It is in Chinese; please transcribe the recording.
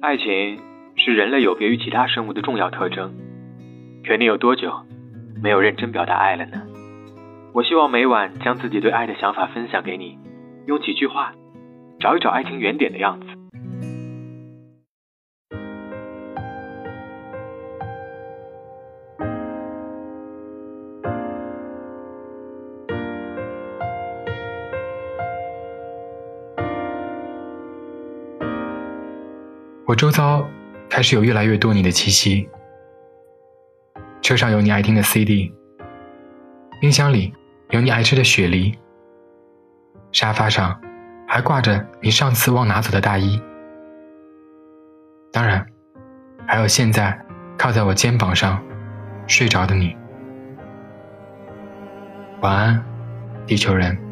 爱情是人类有别于其他生物的重要特征。可你有多久没有认真表达爱了呢？我希望每晚将自己对爱的想法分享给你，用几句话找一找爱情原点的样子。我周遭开始有越来越多你的气息，车上有你爱听的 CD，冰箱里有你爱吃的雪梨，沙发上还挂着你上次忘拿走的大衣，当然，还有现在靠在我肩膀上睡着的你。晚安，地球人。